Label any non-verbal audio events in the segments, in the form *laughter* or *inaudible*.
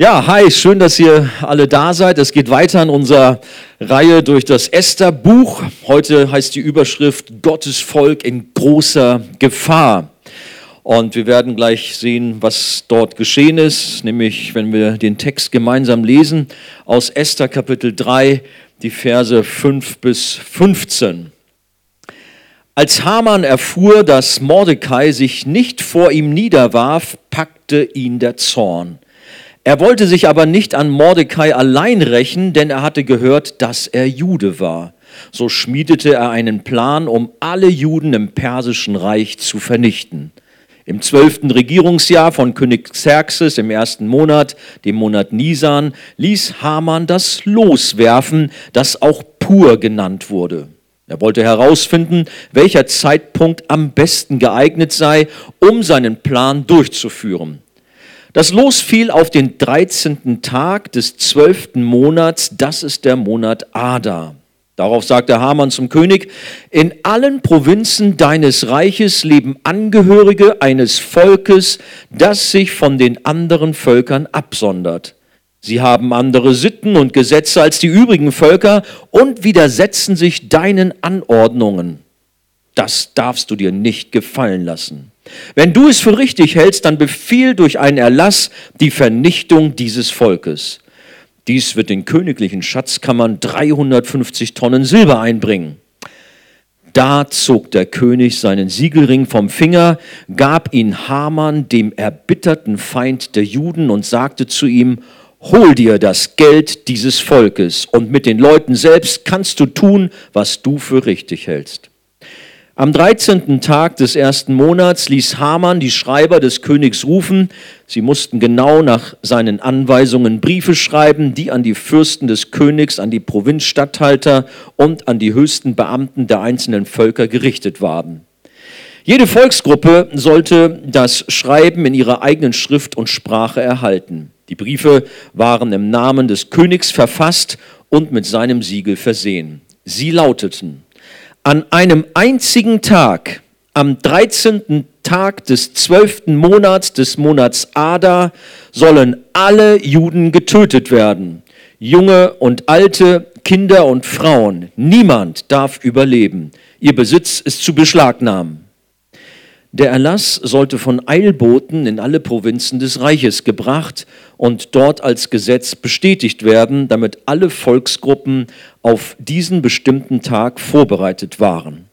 Ja, hi, schön, dass ihr alle da seid. Es geht weiter in unserer Reihe durch das Esther-Buch. Heute heißt die Überschrift Gottes Volk in großer Gefahr. Und wir werden gleich sehen, was dort geschehen ist, nämlich wenn wir den Text gemeinsam lesen aus Esther Kapitel 3, die Verse 5 bis 15. Als Haman erfuhr, dass Mordecai sich nicht vor ihm niederwarf, packte ihn der Zorn. Er wollte sich aber nicht an Mordecai allein rächen, denn er hatte gehört, dass er Jude war. So schmiedete er einen Plan, um alle Juden im persischen Reich zu vernichten. Im zwölften Regierungsjahr von König Xerxes im ersten Monat, dem Monat Nisan, ließ Haman das loswerfen, das auch Pur genannt wurde. Er wollte herausfinden, welcher Zeitpunkt am besten geeignet sei, um seinen Plan durchzuführen. Das Los fiel auf den 13. Tag des 12. Monats, das ist der Monat Ada. Darauf sagte Haman zum König, in allen Provinzen deines Reiches leben Angehörige eines Volkes, das sich von den anderen Völkern absondert. Sie haben andere Sitten und Gesetze als die übrigen Völker und widersetzen sich deinen Anordnungen. Das darfst du dir nicht gefallen lassen. Wenn du es für richtig hältst, dann befiehl durch einen Erlass die Vernichtung dieses Volkes. Dies wird den königlichen Schatzkammern 350 Tonnen Silber einbringen. Da zog der König seinen Siegelring vom Finger, gab ihn Haman, dem erbitterten Feind der Juden, und sagte zu ihm, Hol dir das Geld dieses Volkes, und mit den Leuten selbst kannst du tun, was du für richtig hältst. Am 13. Tag des ersten Monats ließ Haman die Schreiber des Königs rufen. Sie mussten genau nach seinen Anweisungen Briefe schreiben, die an die Fürsten des Königs, an die Provinzstatthalter und an die höchsten Beamten der einzelnen Völker gerichtet waren. Jede Volksgruppe sollte das Schreiben in ihrer eigenen Schrift und Sprache erhalten. Die Briefe waren im Namen des Königs verfasst und mit seinem Siegel versehen. Sie lauteten, an einem einzigen Tag, am 13. Tag des 12. Monats des Monats Ada, sollen alle Juden getötet werden. Junge und alte, Kinder und Frauen. Niemand darf überleben. Ihr Besitz ist zu beschlagnahmen. Der Erlass sollte von Eilboten in alle Provinzen des Reiches gebracht und dort als Gesetz bestätigt werden, damit alle Volksgruppen auf diesen bestimmten Tag vorbereitet waren.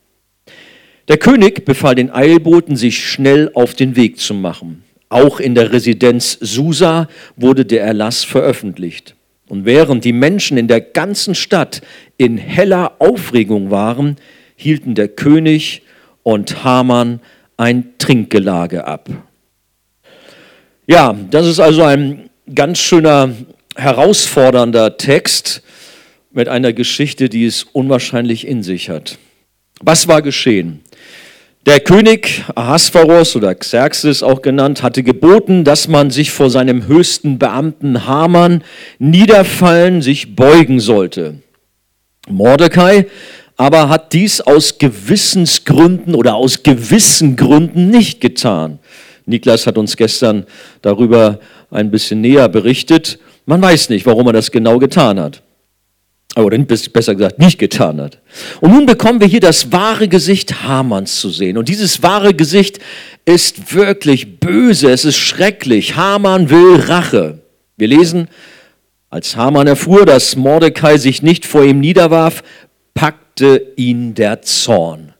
Der König befahl den Eilboten, sich schnell auf den Weg zu machen. Auch in der Residenz Susa wurde der Erlass veröffentlicht. Und während die Menschen in der ganzen Stadt in heller Aufregung waren, hielten der König und Haman ein Trinkgelage ab. Ja, das ist also ein ganz schöner, herausfordernder Text mit einer Geschichte, die es unwahrscheinlich in sich hat. Was war geschehen? Der König Ahasveros oder Xerxes auch genannt, hatte geboten, dass man sich vor seinem höchsten Beamten Haman niederfallen, sich beugen sollte. Mordecai aber hat dies aus Gewissensgründen oder aus gewissen Gründen nicht getan. Niklas hat uns gestern darüber ein bisschen näher berichtet. Man weiß nicht, warum er das genau getan hat. Oder besser gesagt, nicht getan hat. Und nun bekommen wir hier das wahre Gesicht Hamanns zu sehen. Und dieses wahre Gesicht ist wirklich böse, es ist schrecklich. Haman will Rache. Wir lesen, als Haman erfuhr, dass Mordecai sich nicht vor ihm niederwarf, packt packte ihn der Zorn.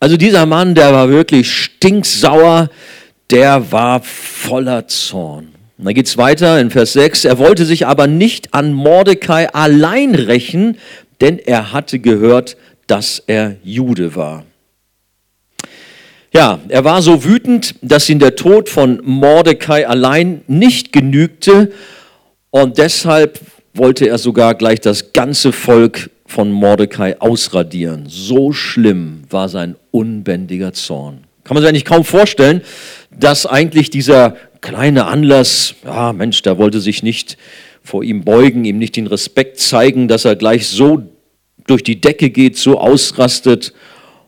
Also dieser Mann, der war wirklich stinksauer, der war voller Zorn. Und dann geht es weiter in Vers 6. Er wollte sich aber nicht an Mordecai allein rächen, denn er hatte gehört, dass er Jude war. Ja, er war so wütend, dass ihn der Tod von Mordecai allein nicht genügte und deshalb wollte er sogar gleich das ganze Volk von Mordecai ausradieren. So schlimm war sein unbändiger Zorn. Kann man sich eigentlich kaum vorstellen, dass eigentlich dieser kleine Anlass, ja Mensch, der wollte sich nicht vor ihm beugen, ihm nicht den Respekt zeigen, dass er gleich so durch die Decke geht, so ausrastet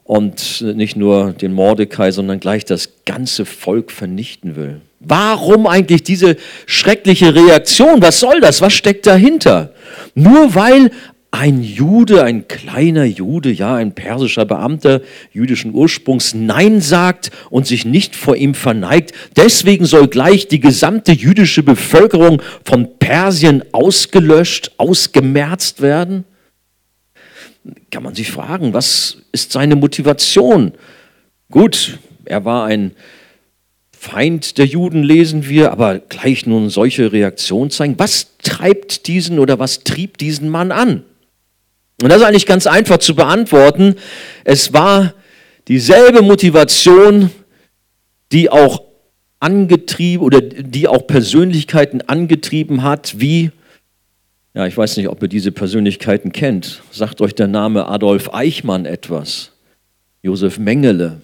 und nicht nur den Mordecai, sondern gleich das ganze Volk vernichten will. Warum eigentlich diese schreckliche Reaktion? Was soll das? Was steckt dahinter? Nur weil ein Jude, ein kleiner Jude, ja, ein persischer Beamter jüdischen Ursprungs Nein sagt und sich nicht vor ihm verneigt. Deswegen soll gleich die gesamte jüdische Bevölkerung von Persien ausgelöscht, ausgemerzt werden? Kann man sich fragen, was ist seine Motivation? Gut, er war ein Feind der Juden, lesen wir, aber gleich nun solche Reaktion zeigen. Was treibt diesen oder was trieb diesen Mann an? Und das ist eigentlich ganz einfach zu beantworten. Es war dieselbe Motivation, die auch angetrieben oder die auch Persönlichkeiten angetrieben hat, wie, ja, ich weiß nicht, ob ihr diese Persönlichkeiten kennt. Sagt euch der Name Adolf Eichmann etwas? Josef Mengele.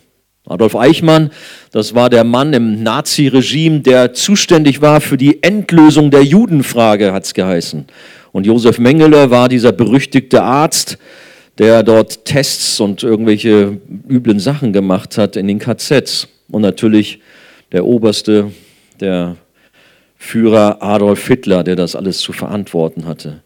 Adolf Eichmann, das war der Mann im Nazi-Regime, der zuständig war für die Endlösung der Judenfrage, hat es geheißen. Und Josef Mengele war dieser berüchtigte Arzt, der dort Tests und irgendwelche üblen Sachen gemacht hat in den KZs. Und natürlich der oberste, der Führer Adolf Hitler, der das alles zu verantworten hatte.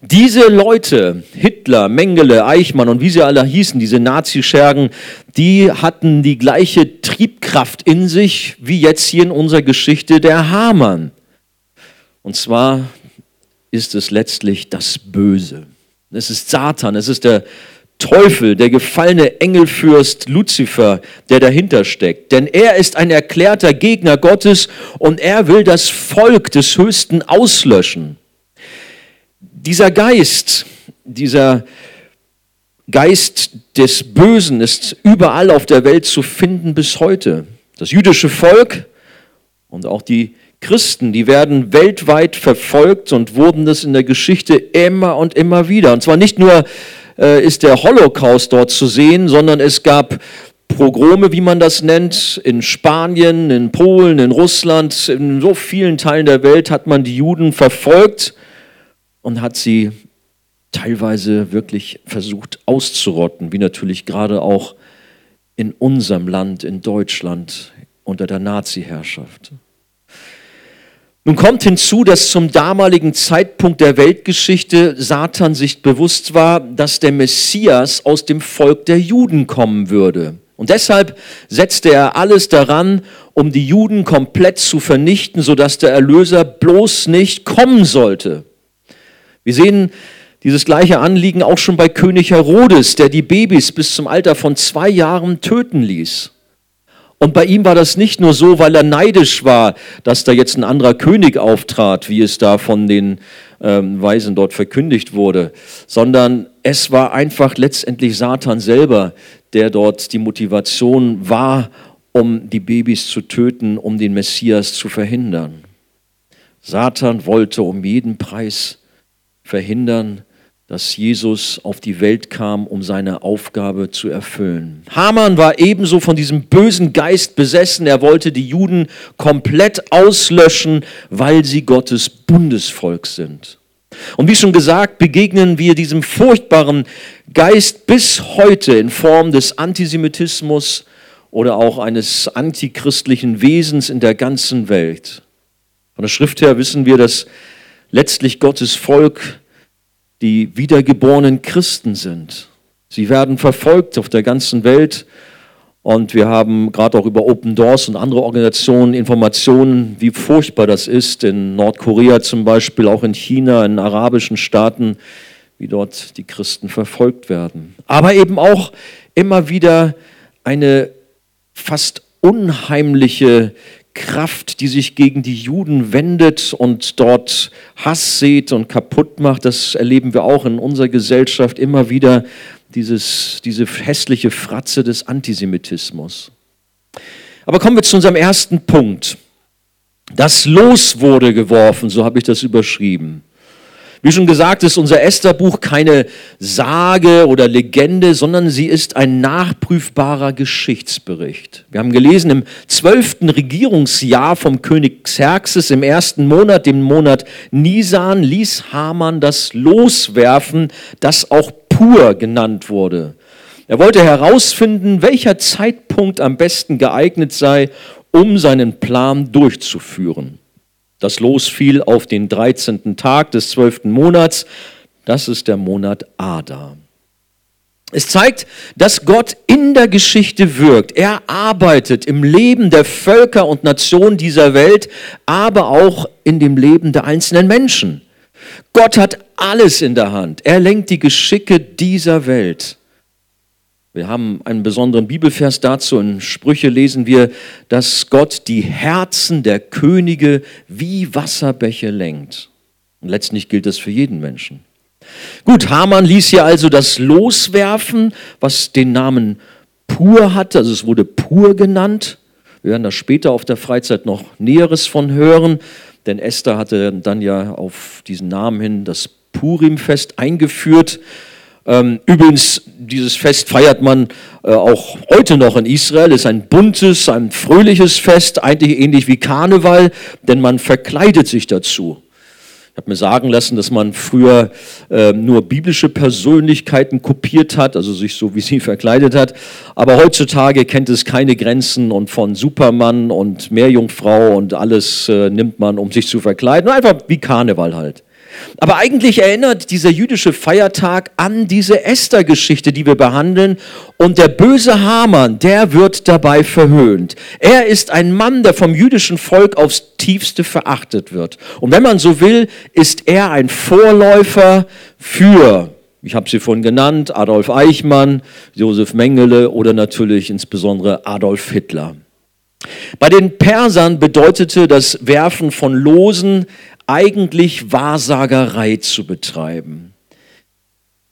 Diese Leute, Hitler, Mengele, Eichmann und wie sie alle hießen, diese Nazischergen, die hatten die gleiche Triebkraft in sich wie jetzt hier in unserer Geschichte der Hamann. Und zwar ist es letztlich das Böse. Es ist Satan, es ist der Teufel, der gefallene Engelfürst Luzifer, der dahinter steckt. Denn er ist ein erklärter Gegner Gottes und er will das Volk des Höchsten auslöschen. Dieser Geist, dieser Geist des Bösen ist überall auf der Welt zu finden bis heute. Das jüdische Volk und auch die Christen, die werden weltweit verfolgt und wurden das in der Geschichte immer und immer wieder. Und zwar nicht nur äh, ist der Holocaust dort zu sehen, sondern es gab Pogrome, wie man das nennt, in Spanien, in Polen, in Russland, in so vielen Teilen der Welt hat man die Juden verfolgt und hat sie teilweise wirklich versucht auszurotten, wie natürlich gerade auch in unserem Land, in Deutschland, unter der Nazi-Herrschaft. Nun kommt hinzu, dass zum damaligen Zeitpunkt der Weltgeschichte Satan sich bewusst war, dass der Messias aus dem Volk der Juden kommen würde. Und deshalb setzte er alles daran, um die Juden komplett zu vernichten, sodass der Erlöser bloß nicht kommen sollte. Wir sehen dieses gleiche Anliegen auch schon bei König Herodes, der die Babys bis zum Alter von zwei Jahren töten ließ. Und bei ihm war das nicht nur so, weil er neidisch war, dass da jetzt ein anderer König auftrat, wie es da von den ähm, Weisen dort verkündigt wurde, sondern es war einfach letztendlich Satan selber, der dort die Motivation war, um die Babys zu töten, um den Messias zu verhindern. Satan wollte um jeden Preis verhindern, dass Jesus auf die Welt kam, um seine Aufgabe zu erfüllen. Haman war ebenso von diesem bösen Geist besessen. Er wollte die Juden komplett auslöschen, weil sie Gottes Bundesvolk sind. Und wie schon gesagt, begegnen wir diesem furchtbaren Geist bis heute in Form des Antisemitismus oder auch eines antichristlichen Wesens in der ganzen Welt. Von der Schrift her wissen wir, dass letztlich Gottes Volk die wiedergeborenen Christen sind. Sie werden verfolgt auf der ganzen Welt und wir haben gerade auch über Open Doors und andere Organisationen Informationen, wie furchtbar das ist, in Nordkorea zum Beispiel, auch in China, in arabischen Staaten, wie dort die Christen verfolgt werden. Aber eben auch immer wieder eine fast unheimliche Kraft, die sich gegen die Juden wendet und dort Hass sät und kaputt macht. Das erleben wir auch in unserer Gesellschaft immer wieder, dieses, diese hässliche Fratze des Antisemitismus. Aber kommen wir zu unserem ersten Punkt. Das Los wurde geworfen, so habe ich das überschrieben. Wie schon gesagt, ist unser Esther-Buch keine Sage oder Legende, sondern sie ist ein nachprüfbarer Geschichtsbericht. Wir haben gelesen, im zwölften Regierungsjahr vom König Xerxes im ersten Monat, dem Monat Nisan, ließ Haman das loswerfen, das auch Pur genannt wurde. Er wollte herausfinden, welcher Zeitpunkt am besten geeignet sei, um seinen Plan durchzuführen. Das Los fiel auf den 13. Tag des 12. Monats. Das ist der Monat Adar. Es zeigt, dass Gott in der Geschichte wirkt. Er arbeitet im Leben der Völker und Nationen dieser Welt, aber auch in dem Leben der einzelnen Menschen. Gott hat alles in der Hand. Er lenkt die Geschicke dieser Welt. Wir haben einen besonderen Bibelvers dazu. In Sprüche lesen wir, dass Gott die Herzen der Könige wie Wasserbäche lenkt. Und letztlich gilt das für jeden Menschen. Gut, Haman ließ hier also das loswerfen, was den Namen Pur hatte, also es wurde Pur genannt. Wir werden da später auf der Freizeit noch Näheres von hören, denn Esther hatte dann ja auf diesen Namen hin das Purimfest eingeführt. Ähm, übrigens, dieses Fest feiert man äh, auch heute noch in Israel. Es ist ein buntes, ein fröhliches Fest, eigentlich ähnlich wie Karneval, denn man verkleidet sich dazu. Ich habe mir sagen lassen, dass man früher äh, nur biblische Persönlichkeiten kopiert hat, also sich so wie sie *laughs* verkleidet hat. Aber heutzutage kennt es keine Grenzen und von Supermann und Meerjungfrau und alles äh, nimmt man, um sich zu verkleiden. Einfach wie Karneval halt. Aber eigentlich erinnert dieser jüdische Feiertag an diese Esther-Geschichte, die wir behandeln. Und der böse Haman, der wird dabei verhöhnt. Er ist ein Mann, der vom jüdischen Volk aufs tiefste verachtet wird. Und wenn man so will, ist er ein Vorläufer für ich habe sie vorhin genannt, Adolf Eichmann, Josef Mengele oder natürlich insbesondere Adolf Hitler. Bei den Persern bedeutete das Werfen von Losen eigentlich Wahrsagerei zu betreiben.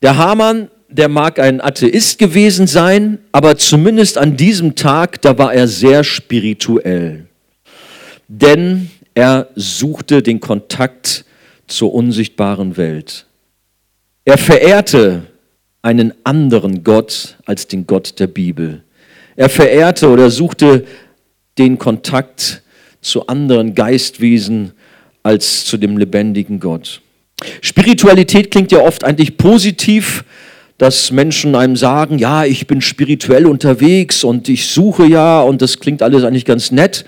Der Hamann, der mag ein Atheist gewesen sein, aber zumindest an diesem Tag, da war er sehr spirituell. Denn er suchte den Kontakt zur unsichtbaren Welt. Er verehrte einen anderen Gott als den Gott der Bibel. Er verehrte oder suchte den Kontakt zu anderen Geistwesen als zu dem lebendigen Gott. Spiritualität klingt ja oft eigentlich positiv, dass Menschen einem sagen, ja, ich bin spirituell unterwegs und ich suche ja und das klingt alles eigentlich ganz nett.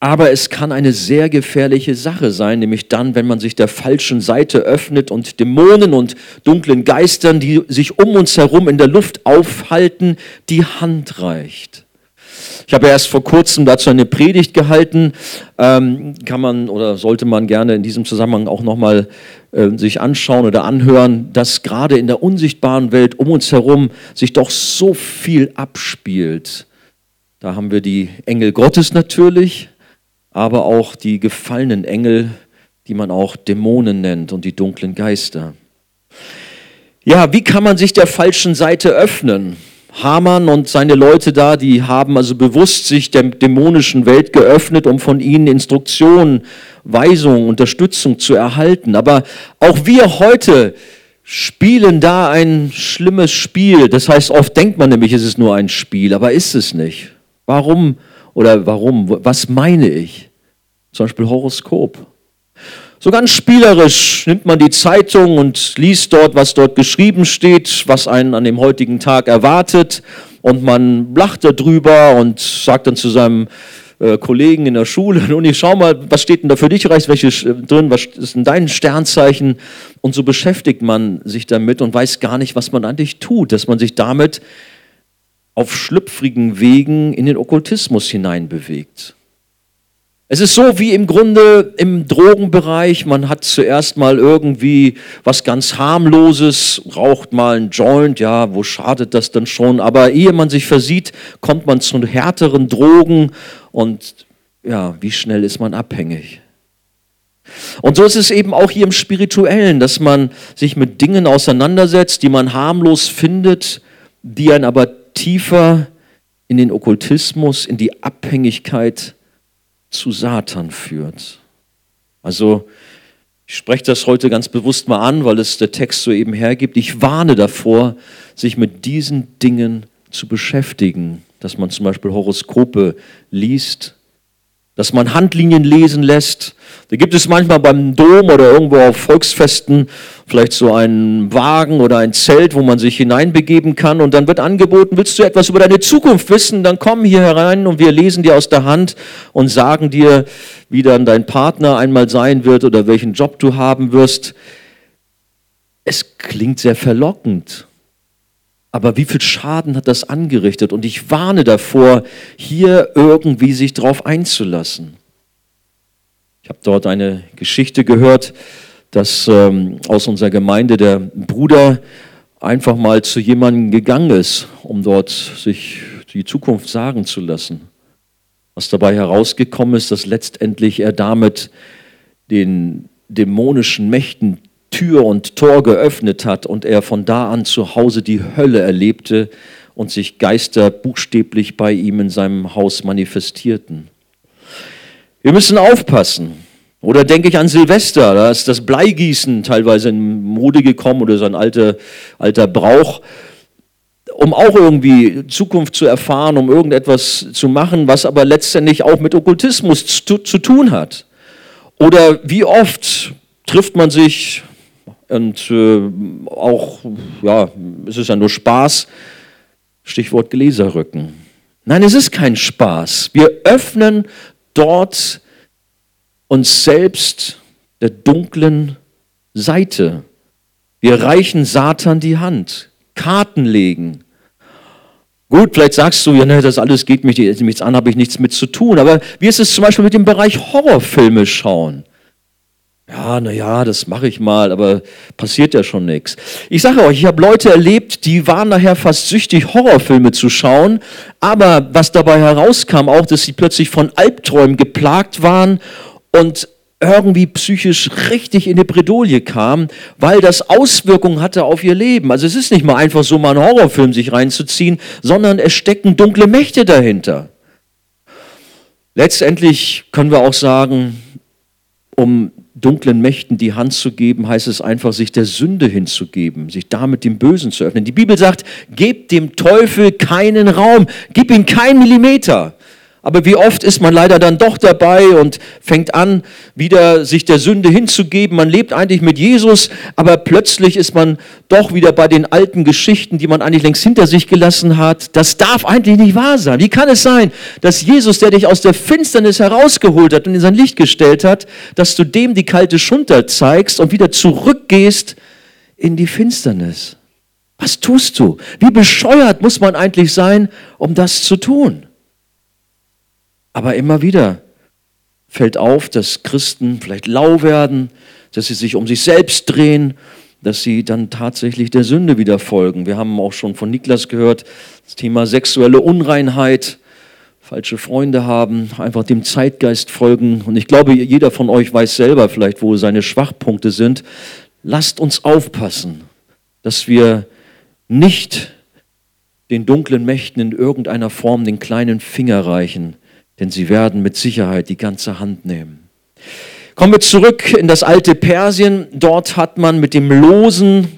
Aber es kann eine sehr gefährliche Sache sein, nämlich dann, wenn man sich der falschen Seite öffnet und Dämonen und dunklen Geistern, die sich um uns herum in der Luft aufhalten, die Hand reicht. Ich habe erst vor kurzem dazu eine Predigt gehalten. Ähm, kann man oder sollte man gerne in diesem Zusammenhang auch nochmal äh, sich anschauen oder anhören, dass gerade in der unsichtbaren Welt um uns herum sich doch so viel abspielt. Da haben wir die Engel Gottes natürlich, aber auch die gefallenen Engel, die man auch Dämonen nennt und die dunklen Geister. Ja, wie kann man sich der falschen Seite öffnen? Haman und seine Leute da, die haben also bewusst sich der dämonischen Welt geöffnet, um von ihnen Instruktionen, Weisungen, Unterstützung zu erhalten. Aber auch wir heute spielen da ein schlimmes Spiel. Das heißt, oft denkt man nämlich, es ist nur ein Spiel, aber ist es nicht. Warum oder warum? Was meine ich? Zum Beispiel Horoskop. So ganz spielerisch nimmt man die Zeitung und liest dort, was dort geschrieben steht, was einen an dem heutigen Tag erwartet. Und man lacht darüber und sagt dann zu seinem äh, Kollegen in der Schule, *laughs* nun ich schau mal, was steht denn da für dich rechts, welche äh, drin, was ist denn dein Sternzeichen? Und so beschäftigt man sich damit und weiß gar nicht, was man eigentlich tut, dass man sich damit auf schlüpfrigen Wegen in den Okkultismus hineinbewegt. Es ist so wie im Grunde im Drogenbereich. Man hat zuerst mal irgendwie was ganz harmloses, raucht mal ein Joint, ja, wo schadet das denn schon? Aber ehe man sich versieht, kommt man zu härteren Drogen und ja, wie schnell ist man abhängig? Und so ist es eben auch hier im Spirituellen, dass man sich mit Dingen auseinandersetzt, die man harmlos findet, die einen aber tiefer in den Okkultismus, in die Abhängigkeit zu Satan führt. Also ich spreche das heute ganz bewusst mal an, weil es der Text so eben hergibt. Ich warne davor, sich mit diesen Dingen zu beschäftigen, dass man zum Beispiel Horoskope liest, dass man Handlinien lesen lässt. Da gibt es manchmal beim Dom oder irgendwo auf Volksfesten vielleicht so einen Wagen oder ein Zelt, wo man sich hineinbegeben kann und dann wird angeboten, willst du etwas über deine Zukunft wissen, dann komm hier herein und wir lesen dir aus der Hand und sagen dir, wie dann dein Partner einmal sein wird oder welchen Job du haben wirst. Es klingt sehr verlockend. Aber wie viel Schaden hat das angerichtet? Und ich warne davor, hier irgendwie sich drauf einzulassen. Ich habe dort eine Geschichte gehört, dass ähm, aus unserer Gemeinde der Bruder einfach mal zu jemandem gegangen ist, um dort sich die Zukunft sagen zu lassen. Was dabei herausgekommen ist, dass letztendlich er damit den dämonischen Mächten Tür und Tor geöffnet hat und er von da an zu Hause die Hölle erlebte und sich Geister buchstäblich bei ihm in seinem Haus manifestierten. Wir müssen aufpassen. Oder denke ich an Silvester, da ist das Bleigießen teilweise in Mode gekommen oder so ein alter, alter Brauch, um auch irgendwie Zukunft zu erfahren, um irgendetwas zu machen, was aber letztendlich auch mit Okkultismus zu, zu tun hat. Oder wie oft trifft man sich und äh, auch, ja, es ist ja nur Spaß. Stichwort Gläserrücken. Nein, es ist kein Spaß. Wir öffnen dort uns selbst der dunklen Seite. Wir reichen Satan die Hand, Karten legen. Gut, vielleicht sagst du, ja, ne, das alles geht mich nichts an, habe ich nichts mit zu tun. Aber wie ist es zum Beispiel mit dem Bereich Horrorfilme schauen? Ja, naja, das mache ich mal, aber passiert ja schon nichts. Ich sage euch, ich habe Leute erlebt, die waren nachher fast süchtig, Horrorfilme zu schauen, aber was dabei herauskam, auch, dass sie plötzlich von Albträumen geplagt waren und irgendwie psychisch richtig in die Bredouille kam, weil das Auswirkungen hatte auf ihr Leben. Also es ist nicht mal einfach so, mal einen Horrorfilm sich reinzuziehen, sondern es stecken dunkle Mächte dahinter. Letztendlich können wir auch sagen, um dunklen Mächten die Hand zu geben, heißt es einfach, sich der Sünde hinzugeben, sich damit dem Bösen zu öffnen. Die Bibel sagt, gebt dem Teufel keinen Raum, gib ihm keinen Millimeter. Aber wie oft ist man leider dann doch dabei und fängt an, wieder sich der Sünde hinzugeben. Man lebt eigentlich mit Jesus, aber plötzlich ist man doch wieder bei den alten Geschichten, die man eigentlich längst hinter sich gelassen hat. Das darf eigentlich nicht wahr sein. Wie kann es sein, dass Jesus, der dich aus der Finsternis herausgeholt hat und in sein Licht gestellt hat, dass du dem die kalte Schulter zeigst und wieder zurückgehst in die Finsternis? Was tust du? Wie bescheuert muss man eigentlich sein, um das zu tun? Aber immer wieder fällt auf, dass Christen vielleicht lau werden, dass sie sich um sich selbst drehen, dass sie dann tatsächlich der Sünde wieder folgen. Wir haben auch schon von Niklas gehört, das Thema sexuelle Unreinheit, falsche Freunde haben, einfach dem Zeitgeist folgen. Und ich glaube, jeder von euch weiß selber vielleicht, wo seine Schwachpunkte sind. Lasst uns aufpassen, dass wir nicht den dunklen Mächten in irgendeiner Form den kleinen Finger reichen, denn sie werden mit Sicherheit die ganze Hand nehmen. Kommen wir zurück in das alte Persien. Dort hat man mit dem Losen,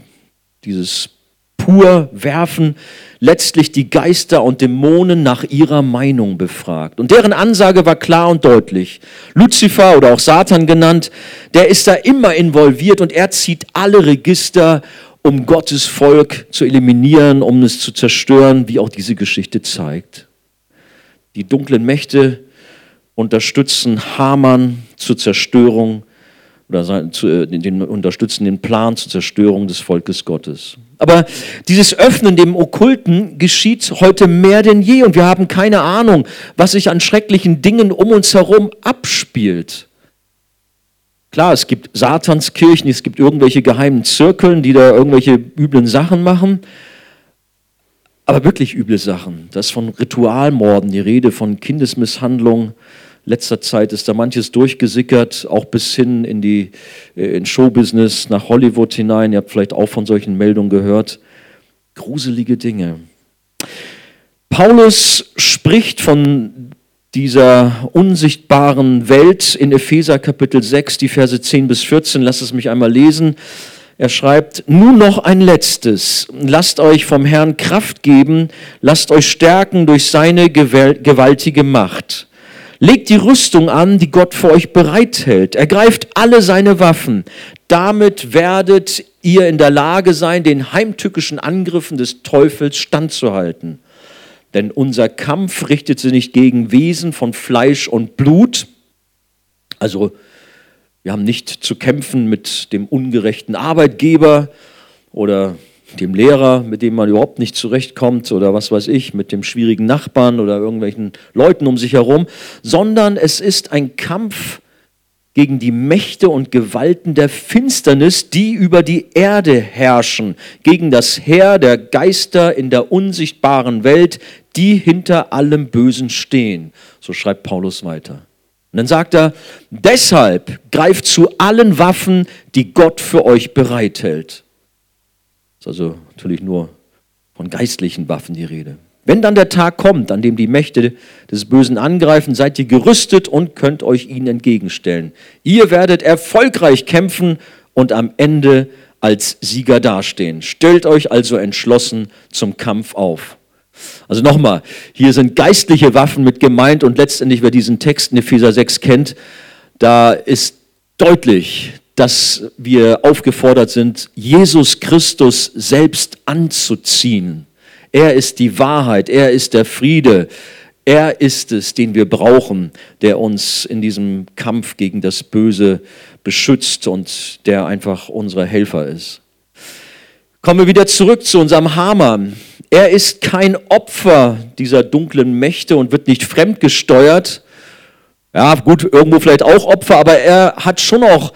dieses pur Werfen, letztlich die Geister und Dämonen nach ihrer Meinung befragt. Und deren Ansage war klar und deutlich. Luzifer oder auch Satan genannt, der ist da immer involviert und er zieht alle Register, um Gottes Volk zu eliminieren, um es zu zerstören, wie auch diese Geschichte zeigt. Die dunklen Mächte unterstützen Haman zur Zerstörung oder äh, den, unterstützen den Plan zur Zerstörung des Volkes Gottes. Aber dieses Öffnen dem Okkulten geschieht heute mehr denn je und wir haben keine Ahnung, was sich an schrecklichen Dingen um uns herum abspielt. Klar, es gibt Satanskirchen, es gibt irgendwelche geheimen Zirkeln, die da irgendwelche üblen Sachen machen aber wirklich üble Sachen. Da ist von Ritualmorden die Rede, von Kindesmisshandlung. Letzter Zeit ist da manches durchgesickert, auch bis hin in die äh, in Showbusiness, nach Hollywood hinein. Ihr habt vielleicht auch von solchen Meldungen gehört. Gruselige Dinge. Paulus spricht von dieser unsichtbaren Welt in Epheser Kapitel 6, die Verse 10 bis 14. Lass es mich einmal lesen. Er schreibt, nun noch ein letztes. Lasst euch vom Herrn Kraft geben, lasst euch stärken durch seine gewaltige Macht. Legt die Rüstung an, die Gott für euch bereithält. Ergreift alle seine Waffen. Damit werdet ihr in der Lage sein, den heimtückischen Angriffen des Teufels standzuhalten. Denn unser Kampf richtet sich nicht gegen Wesen von Fleisch und Blut. Also wir haben nicht zu kämpfen mit dem ungerechten Arbeitgeber oder dem Lehrer, mit dem man überhaupt nicht zurechtkommt oder was weiß ich, mit dem schwierigen Nachbarn oder irgendwelchen Leuten um sich herum, sondern es ist ein Kampf gegen die Mächte und Gewalten der Finsternis, die über die Erde herrschen, gegen das Heer der Geister in der unsichtbaren Welt, die hinter allem Bösen stehen. So schreibt Paulus weiter. Und dann sagt er, deshalb greift zu allen Waffen, die Gott für euch bereithält. Das ist also natürlich nur von geistlichen Waffen die Rede. Wenn dann der Tag kommt, an dem die Mächte des Bösen angreifen, seid ihr gerüstet und könnt euch ihnen entgegenstellen. Ihr werdet erfolgreich kämpfen und am Ende als Sieger dastehen. Stellt euch also entschlossen zum Kampf auf. Also nochmal, hier sind geistliche Waffen mit gemeint und letztendlich, wer diesen Text in Epheser 6 kennt, da ist deutlich, dass wir aufgefordert sind, Jesus Christus selbst anzuziehen. Er ist die Wahrheit, er ist der Friede, er ist es, den wir brauchen, der uns in diesem Kampf gegen das Böse beschützt und der einfach unser Helfer ist. Kommen wir wieder zurück zu unserem Hamann. Er ist kein Opfer dieser dunklen Mächte und wird nicht fremdgesteuert. Ja, gut, irgendwo vielleicht auch Opfer, aber er hat schon auch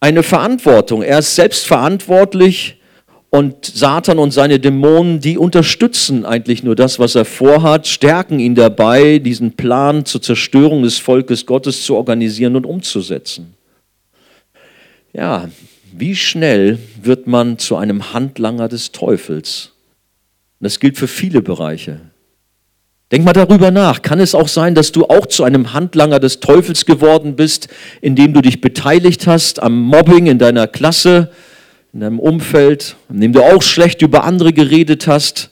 eine Verantwortung. Er ist selbst verantwortlich und Satan und seine Dämonen, die unterstützen eigentlich nur das, was er vorhat, stärken ihn dabei, diesen Plan zur Zerstörung des Volkes Gottes zu organisieren und umzusetzen. Ja, wie schnell wird man zu einem Handlanger des Teufels? Das gilt für viele Bereiche. Denk mal darüber nach. Kann es auch sein, dass du auch zu einem Handlanger des Teufels geworden bist, indem du dich beteiligt hast am Mobbing in deiner Klasse, in deinem Umfeld, indem du auch schlecht über andere geredet hast,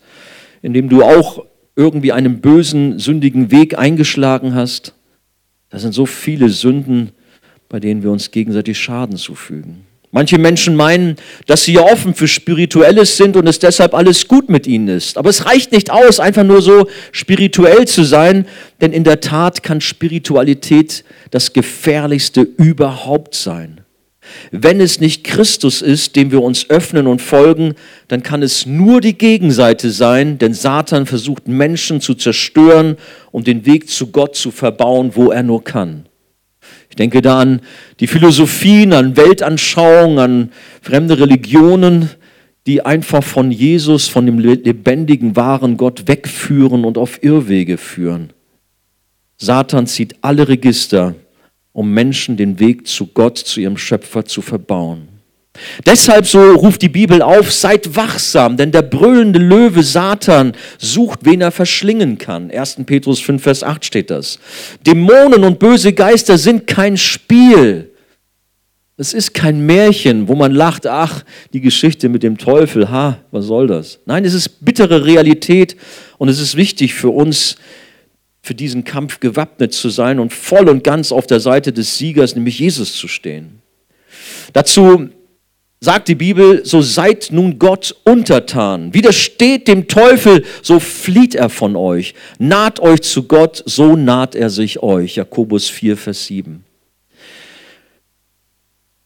indem du auch irgendwie einen bösen, sündigen Weg eingeschlagen hast? Das sind so viele Sünden, bei denen wir uns gegenseitig Schaden zufügen. Manche Menschen meinen, dass sie ja offen für Spirituelles sind und es deshalb alles gut mit ihnen ist. Aber es reicht nicht aus, einfach nur so spirituell zu sein, denn in der Tat kann Spiritualität das Gefährlichste überhaupt sein. Wenn es nicht Christus ist, dem wir uns öffnen und folgen, dann kann es nur die Gegenseite sein, denn Satan versucht Menschen zu zerstören und den Weg zu Gott zu verbauen, wo er nur kann. Ich denke da an die Philosophien, an Weltanschauungen, an fremde Religionen, die einfach von Jesus, von dem lebendigen, wahren Gott wegführen und auf Irrwege führen. Satan zieht alle Register, um Menschen den Weg zu Gott, zu ihrem Schöpfer zu verbauen. Deshalb so ruft die Bibel auf, seid wachsam, denn der brüllende Löwe Satan sucht, wen er verschlingen kann. 1. Petrus 5, Vers 8 steht das. Dämonen und böse Geister sind kein Spiel. Es ist kein Märchen, wo man lacht, ach, die Geschichte mit dem Teufel, ha, was soll das? Nein, es ist bittere Realität und es ist wichtig für uns, für diesen Kampf gewappnet zu sein und voll und ganz auf der Seite des Siegers, nämlich Jesus zu stehen. Dazu sagt die Bibel, so seid nun Gott untertan. Widersteht dem Teufel, so flieht er von euch. Naht euch zu Gott, so naht er sich euch. Jakobus 4, Vers 7.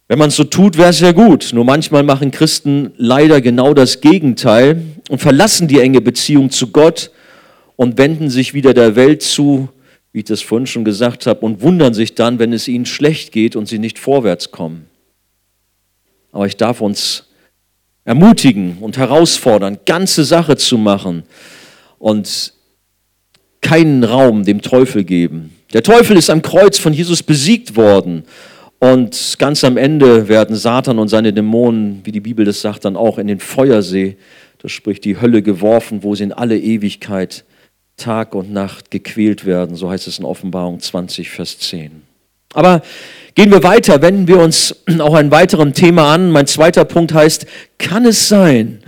Wenn man es so tut, wäre es ja gut. Nur manchmal machen Christen leider genau das Gegenteil und verlassen die enge Beziehung zu Gott und wenden sich wieder der Welt zu, wie ich das vorhin schon gesagt habe, und wundern sich dann, wenn es ihnen schlecht geht und sie nicht vorwärts kommen. Aber ich darf uns ermutigen und herausfordern, ganze Sache zu machen und keinen Raum dem Teufel geben. Der Teufel ist am Kreuz von Jesus besiegt worden. Und ganz am Ende werden Satan und seine Dämonen, wie die Bibel das sagt, dann auch in den Feuersee, das spricht die Hölle, geworfen, wo sie in alle Ewigkeit Tag und Nacht gequält werden. So heißt es in Offenbarung 20, Vers 10. Aber Gehen wir weiter, wenden wir uns *clears throat* auch ein weiteren Thema an. Mein zweiter Punkt heißt, kann es sein,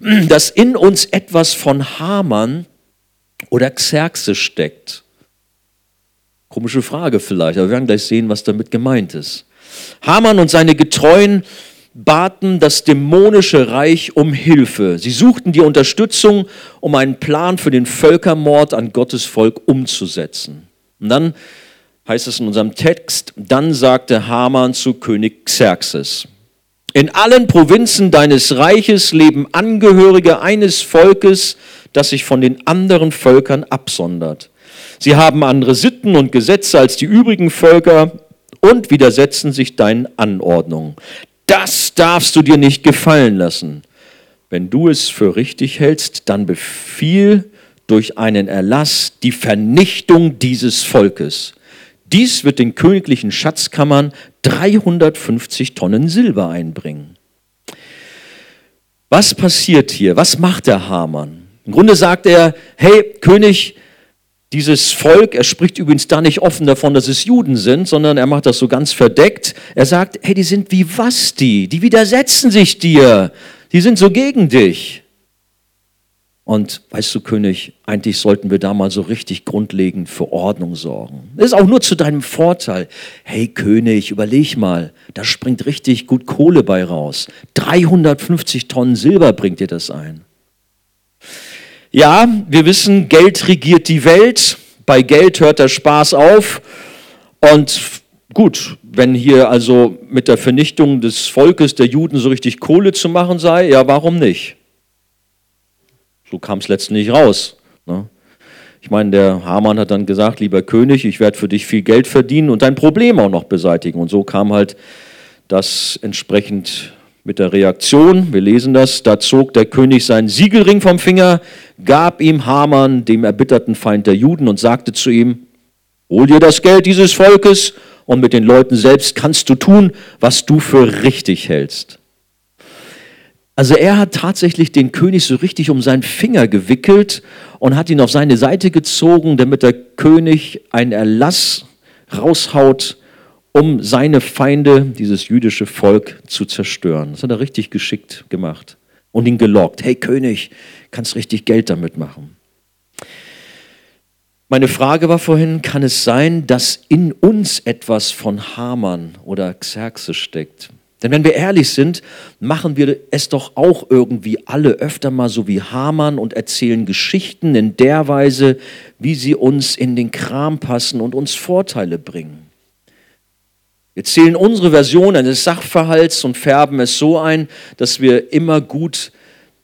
*clears throat* dass in uns etwas von Hamann oder Xerxes steckt? Komische Frage vielleicht, aber wir werden gleich sehen, was damit gemeint ist. Haman und seine Getreuen baten das dämonische Reich um Hilfe. Sie suchten die Unterstützung, um einen Plan für den Völkermord an Gottes Volk umzusetzen. Und dann heißt es in unserem Text, dann sagte Haman zu König Xerxes, in allen Provinzen deines Reiches leben Angehörige eines Volkes, das sich von den anderen Völkern absondert. Sie haben andere Sitten und Gesetze als die übrigen Völker und widersetzen sich deinen Anordnungen. Das darfst du dir nicht gefallen lassen. Wenn du es für richtig hältst, dann befiehl durch einen Erlass die Vernichtung dieses Volkes. Dies wird den königlichen Schatzkammern 350 Tonnen Silber einbringen. Was passiert hier? Was macht der Hamann? Im Grunde sagt er, hey König, dieses Volk, er spricht übrigens da nicht offen davon, dass es Juden sind, sondern er macht das so ganz verdeckt. Er sagt, hey, die sind wie was die? Die widersetzen sich dir. Die sind so gegen dich. Und weißt du, König, eigentlich sollten wir da mal so richtig grundlegend für Ordnung sorgen. Ist auch nur zu deinem Vorteil. Hey König, überleg mal, da springt richtig gut Kohle bei raus. 350 Tonnen Silber bringt dir das ein. Ja, wir wissen, Geld regiert die Welt. Bei Geld hört der Spaß auf. Und gut, wenn hier also mit der Vernichtung des Volkes der Juden so richtig Kohle zu machen sei, ja, warum nicht? So kam es letztendlich raus. Ne? Ich meine, der Hamann hat dann gesagt, lieber König, ich werde für dich viel Geld verdienen und dein Problem auch noch beseitigen. Und so kam halt das entsprechend mit der Reaktion. Wir lesen das. Da zog der König seinen Siegelring vom Finger, gab ihm Hamann, dem erbitterten Feind der Juden, und sagte zu ihm, hol dir das Geld dieses Volkes und mit den Leuten selbst kannst du tun, was du für richtig hältst. Also er hat tatsächlich den König so richtig um seinen Finger gewickelt und hat ihn auf seine Seite gezogen, damit der König einen Erlass raushaut, um seine Feinde, dieses jüdische Volk, zu zerstören. Das hat er richtig geschickt gemacht und ihn gelockt. Hey König, kannst richtig Geld damit machen. Meine Frage war vorhin, kann es sein, dass in uns etwas von Haman oder Xerxes steckt? Denn wenn wir ehrlich sind, machen wir es doch auch irgendwie alle öfter mal so wie Hamann und erzählen Geschichten in der Weise, wie sie uns in den Kram passen und uns Vorteile bringen. Wir zählen unsere Version eines Sachverhalts und färben es so ein, dass wir immer gut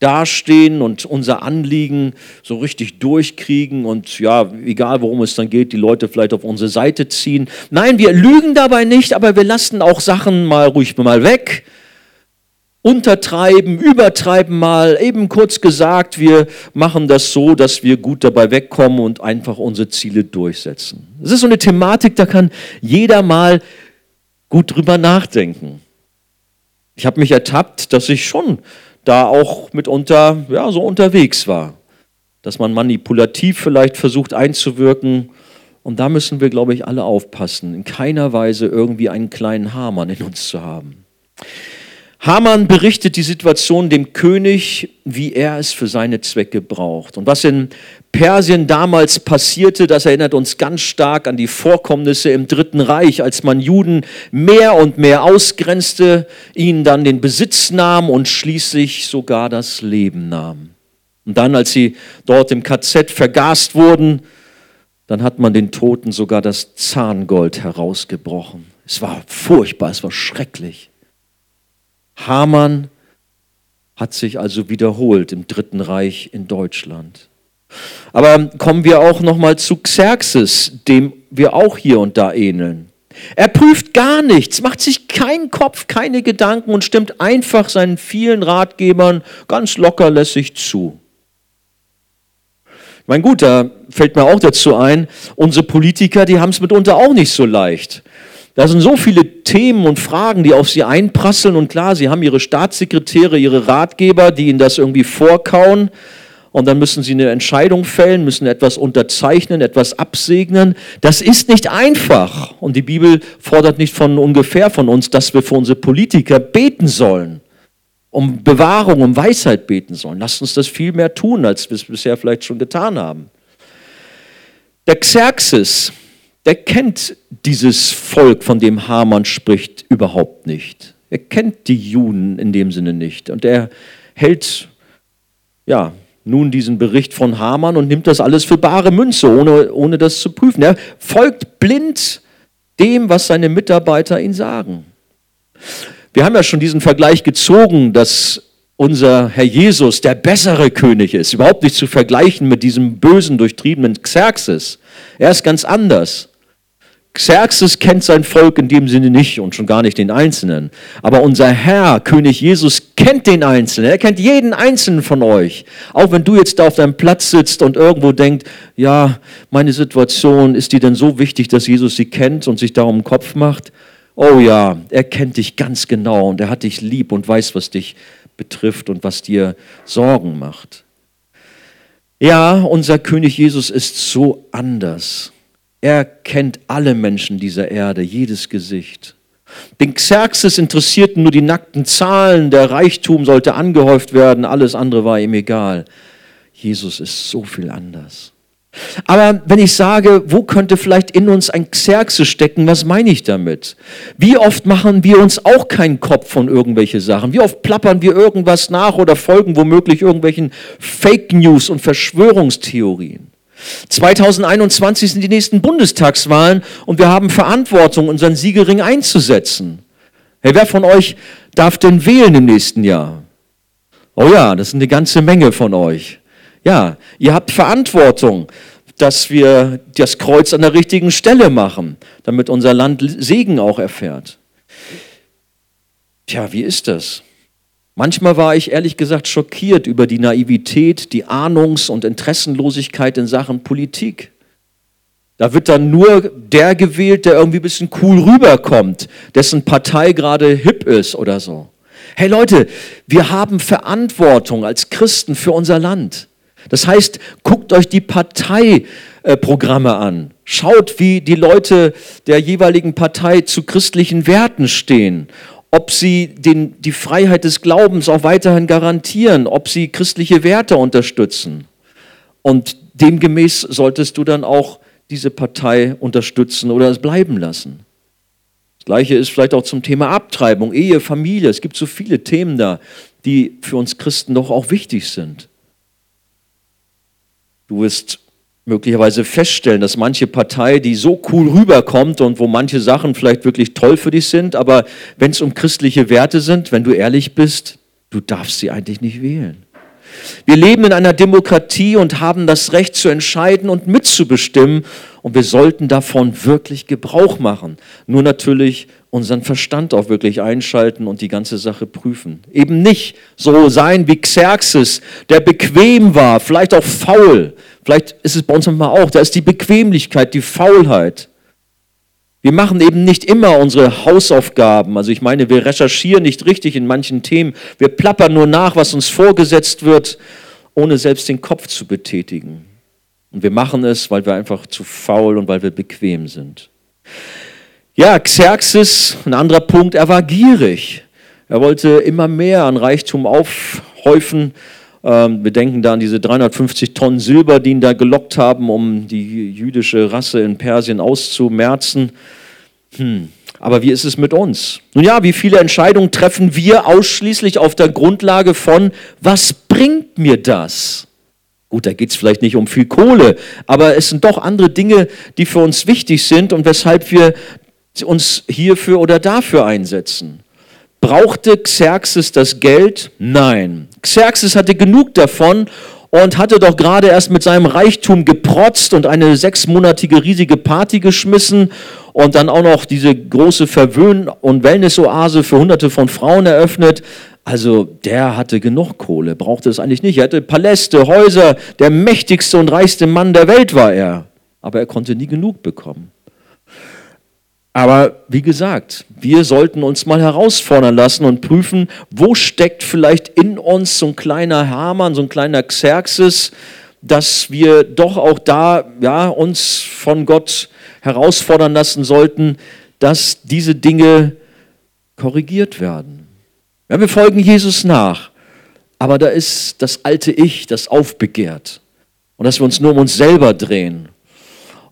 dastehen und unser Anliegen so richtig durchkriegen und ja, egal worum es dann geht, die Leute vielleicht auf unsere Seite ziehen. Nein, wir lügen dabei nicht, aber wir lassen auch Sachen mal ruhig mal weg. Untertreiben, übertreiben mal, eben kurz gesagt, wir machen das so, dass wir gut dabei wegkommen und einfach unsere Ziele durchsetzen. Das ist so eine Thematik, da kann jeder mal gut drüber nachdenken. Ich habe mich ertappt, dass ich schon da auch mitunter ja, so unterwegs war. Dass man manipulativ vielleicht versucht einzuwirken. Und da müssen wir, glaube ich, alle aufpassen, in keiner Weise irgendwie einen kleinen Hamann in uns zu haben. Haman berichtet die Situation dem König, wie er es für seine Zwecke braucht. Und was in Persien damals passierte, das erinnert uns ganz stark an die Vorkommnisse im Dritten Reich, als man Juden mehr und mehr ausgrenzte, ihnen dann den Besitz nahm und schließlich sogar das Leben nahm. Und dann, als sie dort im KZ vergast wurden, dann hat man den Toten sogar das Zahngold herausgebrochen. Es war furchtbar, es war schrecklich. Hamann hat sich also wiederholt im Dritten Reich in Deutschland. Aber kommen wir auch noch mal zu Xerxes, dem wir auch hier und da ähneln. Er prüft gar nichts, macht sich keinen Kopf, keine Gedanken und stimmt einfach seinen vielen Ratgebern ganz lockerlässig zu. Mein gut, da fällt mir auch dazu ein, unsere Politiker, die haben es mitunter auch nicht so leicht. Da sind so viele Themen und Fragen, die auf sie einprasseln. Und klar, sie haben ihre Staatssekretäre, ihre Ratgeber, die ihnen das irgendwie vorkauen. Und dann müssen sie eine Entscheidung fällen, müssen etwas unterzeichnen, etwas absegnen. Das ist nicht einfach. Und die Bibel fordert nicht von ungefähr von uns, dass wir für unsere Politiker beten sollen, um Bewahrung, um Weisheit beten sollen. Lasst uns das viel mehr tun, als wir es bisher vielleicht schon getan haben. Der Xerxes, der kennt dieses Volk, von dem Haman spricht, überhaupt nicht. Er kennt die Juden in dem Sinne nicht. Und er hält, ja, nun diesen Bericht von Haman und nimmt das alles für bare Münze, ohne, ohne das zu prüfen. Er folgt blind dem, was seine Mitarbeiter ihn sagen. Wir haben ja schon diesen Vergleich gezogen, dass unser Herr Jesus der bessere König ist, überhaupt nicht zu vergleichen mit diesem bösen, durchtriebenen Xerxes. Er ist ganz anders. Xerxes kennt sein Volk in dem Sinne nicht und schon gar nicht den Einzelnen. Aber unser Herr, König Jesus, kennt den Einzelnen. Er kennt jeden Einzelnen von euch. Auch wenn du jetzt da auf deinem Platz sitzt und irgendwo denkst, ja, meine Situation, ist die denn so wichtig, dass Jesus sie kennt und sich darum Kopf macht? Oh ja, er kennt dich ganz genau und er hat dich lieb und weiß, was dich betrifft und was dir Sorgen macht. Ja, unser König Jesus ist so anders. Er kennt alle Menschen dieser Erde, jedes Gesicht. Den Xerxes interessierten nur die nackten Zahlen, der Reichtum sollte angehäuft werden, alles andere war ihm egal. Jesus ist so viel anders. Aber wenn ich sage, wo könnte vielleicht in uns ein Xerxes stecken, was meine ich damit? Wie oft machen wir uns auch keinen Kopf von irgendwelche Sachen? Wie oft plappern wir irgendwas nach oder folgen womöglich irgendwelchen Fake News und Verschwörungstheorien? 2021 sind die nächsten Bundestagswahlen und wir haben Verantwortung, unseren Siegelring einzusetzen. Hey, wer von euch darf denn wählen im nächsten Jahr? Oh ja, das sind eine ganze Menge von euch. Ja, ihr habt Verantwortung, dass wir das Kreuz an der richtigen Stelle machen, damit unser Land Segen auch erfährt. Tja, wie ist das? Manchmal war ich ehrlich gesagt schockiert über die Naivität, die Ahnungs- und Interessenlosigkeit in Sachen Politik. Da wird dann nur der gewählt, der irgendwie ein bisschen cool rüberkommt, dessen Partei gerade hip ist oder so. Hey Leute, wir haben Verantwortung als Christen für unser Land. Das heißt, guckt euch die Parteiprogramme an. Schaut, wie die Leute der jeweiligen Partei zu christlichen Werten stehen ob sie den, die Freiheit des Glaubens auch weiterhin garantieren, ob sie christliche Werte unterstützen. Und demgemäß solltest du dann auch diese Partei unterstützen oder es bleiben lassen. Das gleiche ist vielleicht auch zum Thema Abtreibung, Ehe, Familie. Es gibt so viele Themen da, die für uns Christen doch auch wichtig sind. Du wirst möglicherweise feststellen, dass manche Partei, die so cool rüberkommt und wo manche Sachen vielleicht wirklich toll für dich sind, aber wenn es um christliche Werte sind, wenn du ehrlich bist, du darfst sie eigentlich nicht wählen. Wir leben in einer Demokratie und haben das Recht zu entscheiden und mitzubestimmen und wir sollten davon wirklich Gebrauch machen. Nur natürlich unseren Verstand auch wirklich einschalten und die ganze Sache prüfen. Eben nicht so sein wie Xerxes, der bequem war, vielleicht auch faul, Vielleicht ist es bei uns manchmal auch, da ist die Bequemlichkeit, die Faulheit. Wir machen eben nicht immer unsere Hausaufgaben. Also ich meine, wir recherchieren nicht richtig in manchen Themen. Wir plappern nur nach, was uns vorgesetzt wird, ohne selbst den Kopf zu betätigen. Und wir machen es, weil wir einfach zu faul und weil wir bequem sind. Ja, Xerxes, ein anderer Punkt, er war gierig. Er wollte immer mehr an Reichtum aufhäufen wir denken da an diese 350 Tonnen Silber, die ihn da gelockt haben, um die jüdische Rasse in Persien auszumerzen. Hm. Aber wie ist es mit uns? Nun ja, wie viele Entscheidungen treffen wir ausschließlich auf der Grundlage von, was bringt mir das? Gut, da geht es vielleicht nicht um viel Kohle, aber es sind doch andere Dinge, die für uns wichtig sind und weshalb wir uns hierfür oder dafür einsetzen. Brauchte Xerxes das Geld? Nein. Xerxes hatte genug davon und hatte doch gerade erst mit seinem Reichtum geprotzt und eine sechsmonatige riesige Party geschmissen und dann auch noch diese große Verwöhn- und Wellnessoase für hunderte von Frauen eröffnet. Also der hatte genug Kohle, brauchte es eigentlich nicht. Er hatte Paläste, Häuser, der mächtigste und reichste Mann der Welt war er. Aber er konnte nie genug bekommen. Aber wie gesagt, wir sollten uns mal herausfordern lassen und prüfen, wo steckt vielleicht in uns so ein kleiner Hamann, so ein kleiner Xerxes, dass wir doch auch da ja, uns von Gott herausfordern lassen sollten, dass diese Dinge korrigiert werden. Ja, wir folgen Jesus nach, aber da ist das alte Ich, das aufbegehrt und dass wir uns nur um uns selber drehen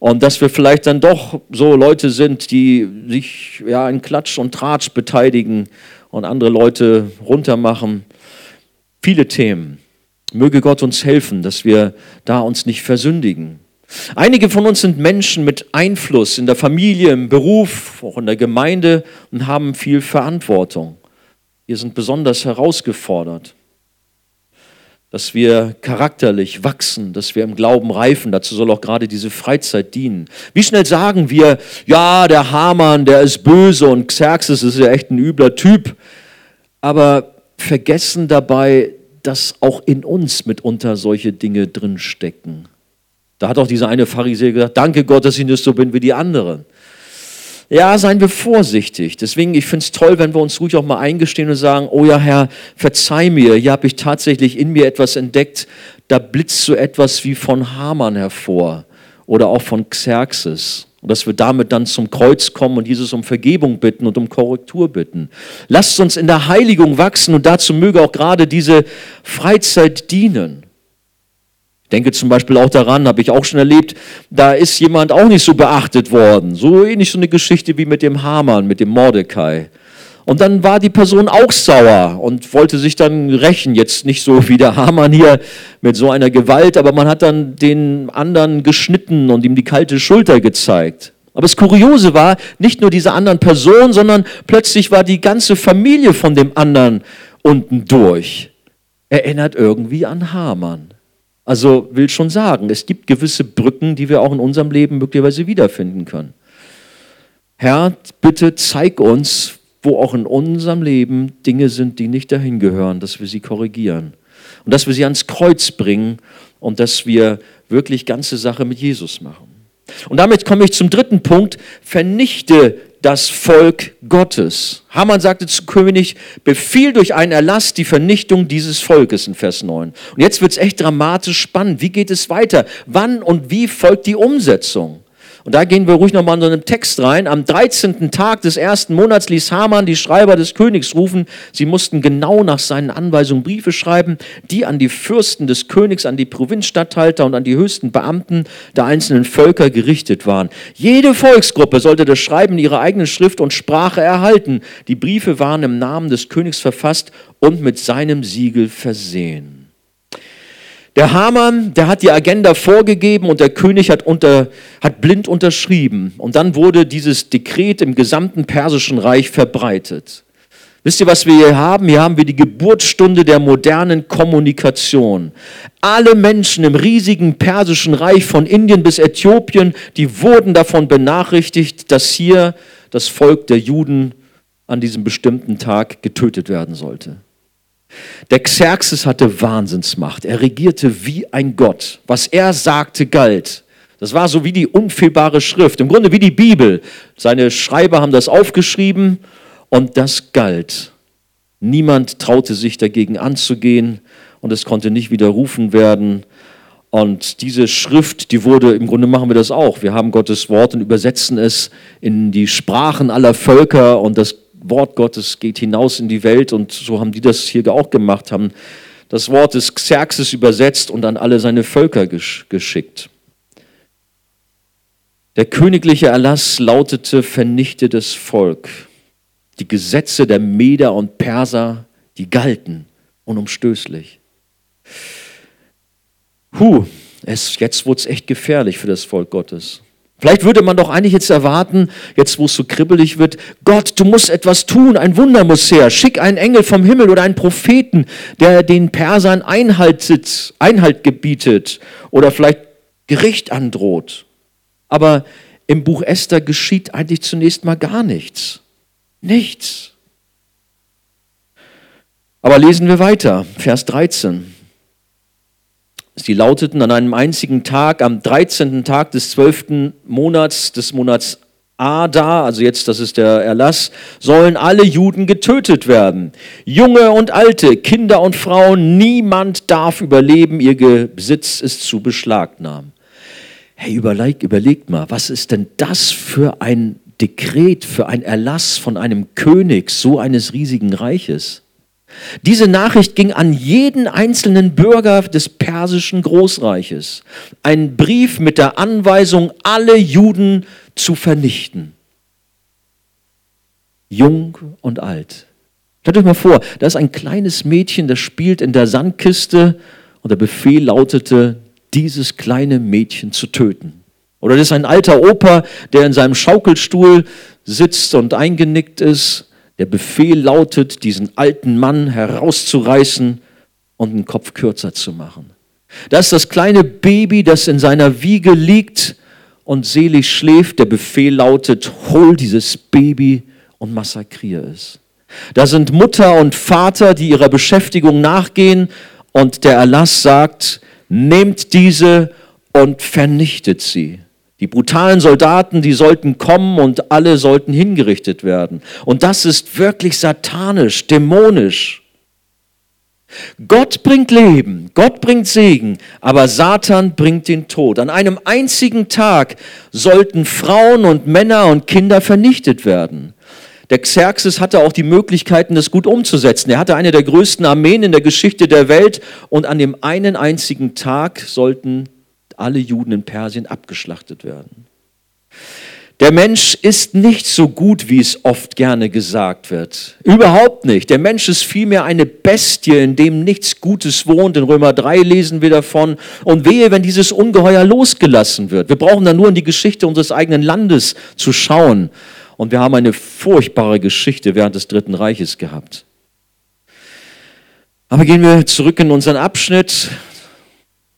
Und dass wir vielleicht dann doch so Leute sind, die sich ja in Klatsch und Tratsch beteiligen und andere Leute runtermachen. Viele Themen. Möge Gott uns helfen, dass wir da uns nicht versündigen. Einige von uns sind Menschen mit Einfluss in der Familie, im Beruf, auch in der Gemeinde und haben viel Verantwortung. Wir sind besonders herausgefordert dass wir charakterlich wachsen, dass wir im Glauben reifen. Dazu soll auch gerade diese Freizeit dienen. Wie schnell sagen wir, ja, der Hamann, der ist böse und Xerxes ist ja echt ein übler Typ, aber vergessen dabei, dass auch in uns mitunter solche Dinge drinstecken. Da hat auch dieser eine Pharisäer gesagt, danke Gott, dass ich nicht so bin wie die anderen. Ja, seien wir vorsichtig. Deswegen, ich finde es toll, wenn wir uns ruhig auch mal eingestehen und sagen, oh ja, Herr, verzeih mir, hier habe ich tatsächlich in mir etwas entdeckt, da blitzt so etwas wie von Haman hervor oder auch von Xerxes. Und dass wir damit dann zum Kreuz kommen und Jesus um Vergebung bitten und um Korrektur bitten. Lasst uns in der Heiligung wachsen und dazu möge auch gerade diese Freizeit dienen denke zum Beispiel auch daran, habe ich auch schon erlebt, da ist jemand auch nicht so beachtet worden. So ähnlich so eine Geschichte wie mit dem Hamann, mit dem Mordecai. Und dann war die Person auch sauer und wollte sich dann rächen. Jetzt nicht so wie der Hamann hier mit so einer Gewalt, aber man hat dann den anderen geschnitten und ihm die kalte Schulter gezeigt. Aber das Kuriose war, nicht nur diese anderen Person, sondern plötzlich war die ganze Familie von dem anderen unten durch. Erinnert irgendwie an Hamann. Also will schon sagen, es gibt gewisse Brücken, die wir auch in unserem Leben möglicherweise wiederfinden können. Herr, bitte zeig uns, wo auch in unserem Leben Dinge sind, die nicht dahin gehören, dass wir sie korrigieren und dass wir sie ans Kreuz bringen und dass wir wirklich ganze Sache mit Jesus machen. Und damit komme ich zum dritten Punkt, vernichte das Volk Gottes. Haman sagte zu König, befiehl durch einen Erlass die Vernichtung dieses Volkes in Vers 9. Und jetzt wird es echt dramatisch spannend. Wie geht es weiter? Wann und wie folgt die Umsetzung? Und da gehen wir ruhig nochmal in so einen Text rein. Am 13. Tag des ersten Monats ließ Haman die Schreiber des Königs rufen. Sie mussten genau nach seinen Anweisungen Briefe schreiben, die an die Fürsten des Königs, an die Provinzstatthalter und an die höchsten Beamten der einzelnen Völker gerichtet waren. Jede Volksgruppe sollte das Schreiben in ihrer eigenen Schrift und Sprache erhalten. Die Briefe waren im Namen des Königs verfasst und mit seinem Siegel versehen. Der Hamann, der hat die Agenda vorgegeben und der König hat, unter, hat blind unterschrieben. Und dann wurde dieses Dekret im gesamten persischen Reich verbreitet. Wisst ihr, was wir hier haben? Hier haben wir die Geburtsstunde der modernen Kommunikation. Alle Menschen im riesigen persischen Reich von Indien bis Äthiopien, die wurden davon benachrichtigt, dass hier das Volk der Juden an diesem bestimmten Tag getötet werden sollte. Der Xerxes hatte Wahnsinnsmacht. Er regierte wie ein Gott. Was er sagte, galt. Das war so wie die unfehlbare Schrift, im Grunde wie die Bibel. Seine Schreiber haben das aufgeschrieben und das galt. Niemand traute sich dagegen anzugehen und es konnte nicht widerrufen werden. Und diese Schrift, die wurde, im Grunde machen wir das auch. Wir haben Gottes Wort und übersetzen es in die Sprachen aller Völker und das Wort Gottes geht hinaus in die Welt und so haben die das hier auch gemacht, haben das Wort des Xerxes übersetzt und an alle seine Völker geschickt. Der königliche Erlass lautete, vernichte das Volk. Die Gesetze der Meder und Perser, die galten unumstößlich. Huh, es, jetzt wurde es echt gefährlich für das Volk Gottes. Vielleicht würde man doch eigentlich jetzt erwarten, jetzt wo es so kribbelig wird, Gott, du musst etwas tun, ein Wunder muss her. Schick einen Engel vom Himmel oder einen Propheten, der den Persern Einhalt, Einhalt gebietet oder vielleicht Gericht androht. Aber im Buch Esther geschieht eigentlich zunächst mal gar nichts. Nichts. Aber lesen wir weiter, Vers 13. Sie lauteten an einem einzigen Tag, am 13. Tag des 12. Monats, des Monats Ada, also jetzt, das ist der Erlass, sollen alle Juden getötet werden. Junge und Alte, Kinder und Frauen, niemand darf überleben, ihr Besitz ist zu beschlagnahmen. Hey, überleg, überlegt mal, was ist denn das für ein Dekret, für ein Erlass von einem König so eines riesigen Reiches? Diese Nachricht ging an jeden einzelnen Bürger des persischen Großreiches. Ein Brief mit der Anweisung, alle Juden zu vernichten. Jung und alt. Stellt euch mal vor, da ist ein kleines Mädchen, das spielt in der Sandkiste und der Befehl lautete, dieses kleine Mädchen zu töten. Oder das ist ein alter Opa, der in seinem Schaukelstuhl sitzt und eingenickt ist der Befehl lautet, diesen alten Mann herauszureißen und den Kopf kürzer zu machen. Das ist das kleine Baby, das in seiner Wiege liegt und selig schläft. Der Befehl lautet, hol dieses Baby und massakriere es. Da sind Mutter und Vater, die ihrer Beschäftigung nachgehen und der Erlass sagt, nehmt diese und vernichtet sie. Die brutalen Soldaten, die sollten kommen und alle sollten hingerichtet werden. Und das ist wirklich satanisch, dämonisch. Gott bringt Leben, Gott bringt Segen, aber Satan bringt den Tod. An einem einzigen Tag sollten Frauen und Männer und Kinder vernichtet werden. Der Xerxes hatte auch die Möglichkeiten, das gut umzusetzen. Er hatte eine der größten Armeen in der Geschichte der Welt und an dem einen einzigen Tag sollten alle Juden in Persien abgeschlachtet werden. Der Mensch ist nicht so gut, wie es oft gerne gesagt wird. Überhaupt nicht. Der Mensch ist vielmehr eine Bestie, in dem nichts Gutes wohnt. In Römer 3 lesen wir davon. Und wehe, wenn dieses Ungeheuer losgelassen wird. Wir brauchen da nur in die Geschichte unseres eigenen Landes zu schauen. Und wir haben eine furchtbare Geschichte während des Dritten Reiches gehabt. Aber gehen wir zurück in unseren Abschnitt.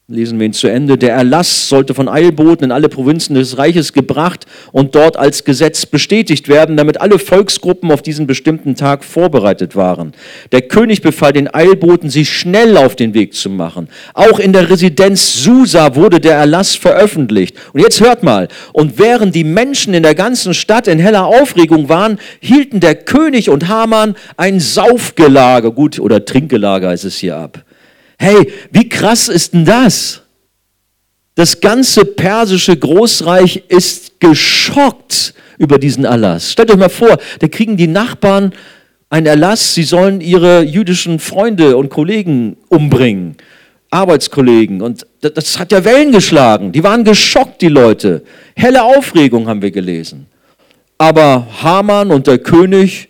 Lesen wir ihn zu Ende. Der Erlass sollte von Eilboten in alle Provinzen des Reiches gebracht und dort als Gesetz bestätigt werden, damit alle Volksgruppen auf diesen bestimmten Tag vorbereitet waren. Der König befahl den Eilboten, sich schnell auf den Weg zu machen. Auch in der Residenz Susa wurde der Erlass veröffentlicht. Und jetzt hört mal. Und während die Menschen in der ganzen Stadt in heller Aufregung waren, hielten der König und Haman ein Saufgelage, gut, oder Trinkgelage heißt es hier ab. Hey, wie krass ist denn das? Das ganze persische Großreich ist geschockt über diesen Erlass. Stellt euch mal vor, da kriegen die Nachbarn einen Erlass, sie sollen ihre jüdischen Freunde und Kollegen umbringen, Arbeitskollegen. Und das hat ja Wellen geschlagen. Die waren geschockt, die Leute. Helle Aufregung haben wir gelesen. Aber Haman und der König,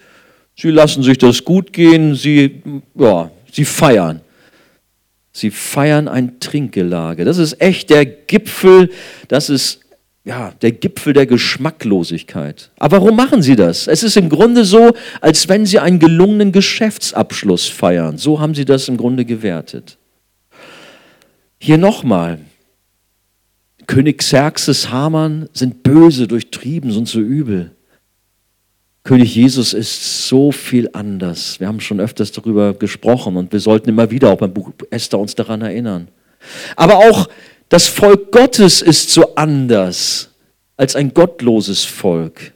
sie lassen sich das gut gehen, sie, ja, sie feiern. Sie feiern ein Trinkgelage. Das ist echt der Gipfel, das ist ja, der Gipfel der Geschmacklosigkeit. Aber warum machen sie das? Es ist im Grunde so, als wenn sie einen gelungenen Geschäftsabschluss feiern. So haben sie das im Grunde gewertet. Hier nochmal. König Xerxes Hamann sind böse, durchtrieben, sind so übel. König Jesus ist so viel anders. Wir haben schon öfters darüber gesprochen und wir sollten immer wieder auch beim Buch Esther uns daran erinnern. Aber auch das Volk Gottes ist so anders als ein gottloses Volk.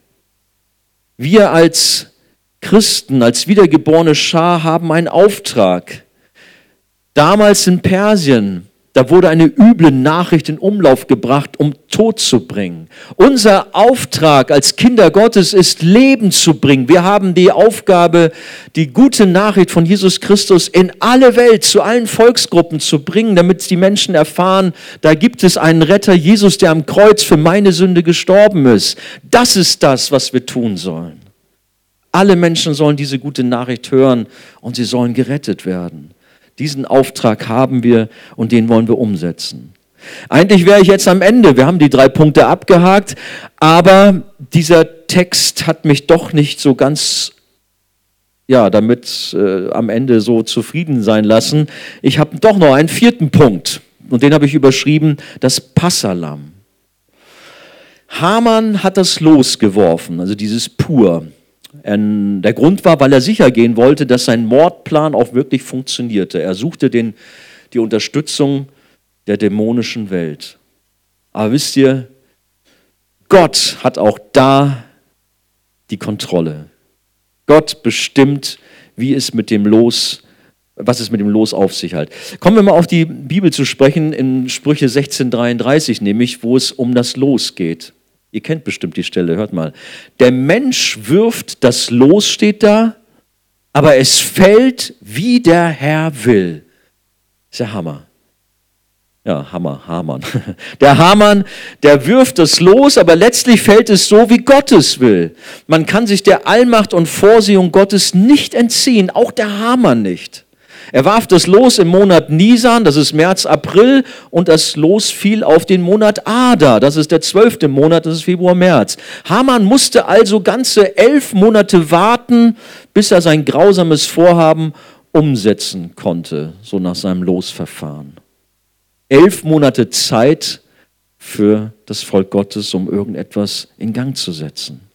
Wir als Christen, als wiedergeborene Schar haben einen Auftrag. Damals in Persien da wurde eine üble Nachricht in Umlauf gebracht, um Tod zu bringen. Unser Auftrag als Kinder Gottes ist, Leben zu bringen. Wir haben die Aufgabe, die gute Nachricht von Jesus Christus in alle Welt, zu allen Volksgruppen zu bringen, damit die Menschen erfahren, da gibt es einen Retter, Jesus, der am Kreuz für meine Sünde gestorben ist. Das ist das, was wir tun sollen. Alle Menschen sollen diese gute Nachricht hören und sie sollen gerettet werden. Diesen Auftrag haben wir und den wollen wir umsetzen. Eigentlich wäre ich jetzt am Ende. Wir haben die drei Punkte abgehakt, aber dieser Text hat mich doch nicht so ganz ja, damit äh, am Ende so zufrieden sein lassen. Ich habe doch noch einen vierten Punkt und den habe ich überschrieben, das Passalam. Hamann hat das losgeworfen, also dieses Pur. Ähm, der Grund war, weil er sicher gehen wollte, dass sein Mordplan auch wirklich funktionierte. Er suchte den, die Unterstützung der dämonischen Welt. Aber wisst ihr, Gott hat auch da die Kontrolle. Gott bestimmt, wie es mit dem Los, was es mit dem Los auf sich hat. Kommen wir mal auf die Bibel zu sprechen, in Sprüche 1633 nämlich, wo es um das Los geht. Ihr kennt bestimmt die Stelle, hört mal. Der Mensch wirft das Los, steht da, aber es fällt, wie der Herr will. Das ist der Hammer. Ja, Hammer, Hamann. *laughs* Der Hamann, der wirft es los, aber letztlich fällt es so, wie Gott es will. Man kann sich der Allmacht und Vorsehung Gottes nicht entziehen, auch der Hamann nicht. Er warf das Los im Monat Nisan, das ist März, April, und das Los fiel auf den Monat Ada, das ist der zwölfte Monat, das ist Februar, März. Hamann musste also ganze elf Monate warten, bis er sein grausames Vorhaben umsetzen konnte, so nach seinem Losverfahren. Elf Monate Zeit für das Volk Gottes, um irgendetwas in Gang zu setzen.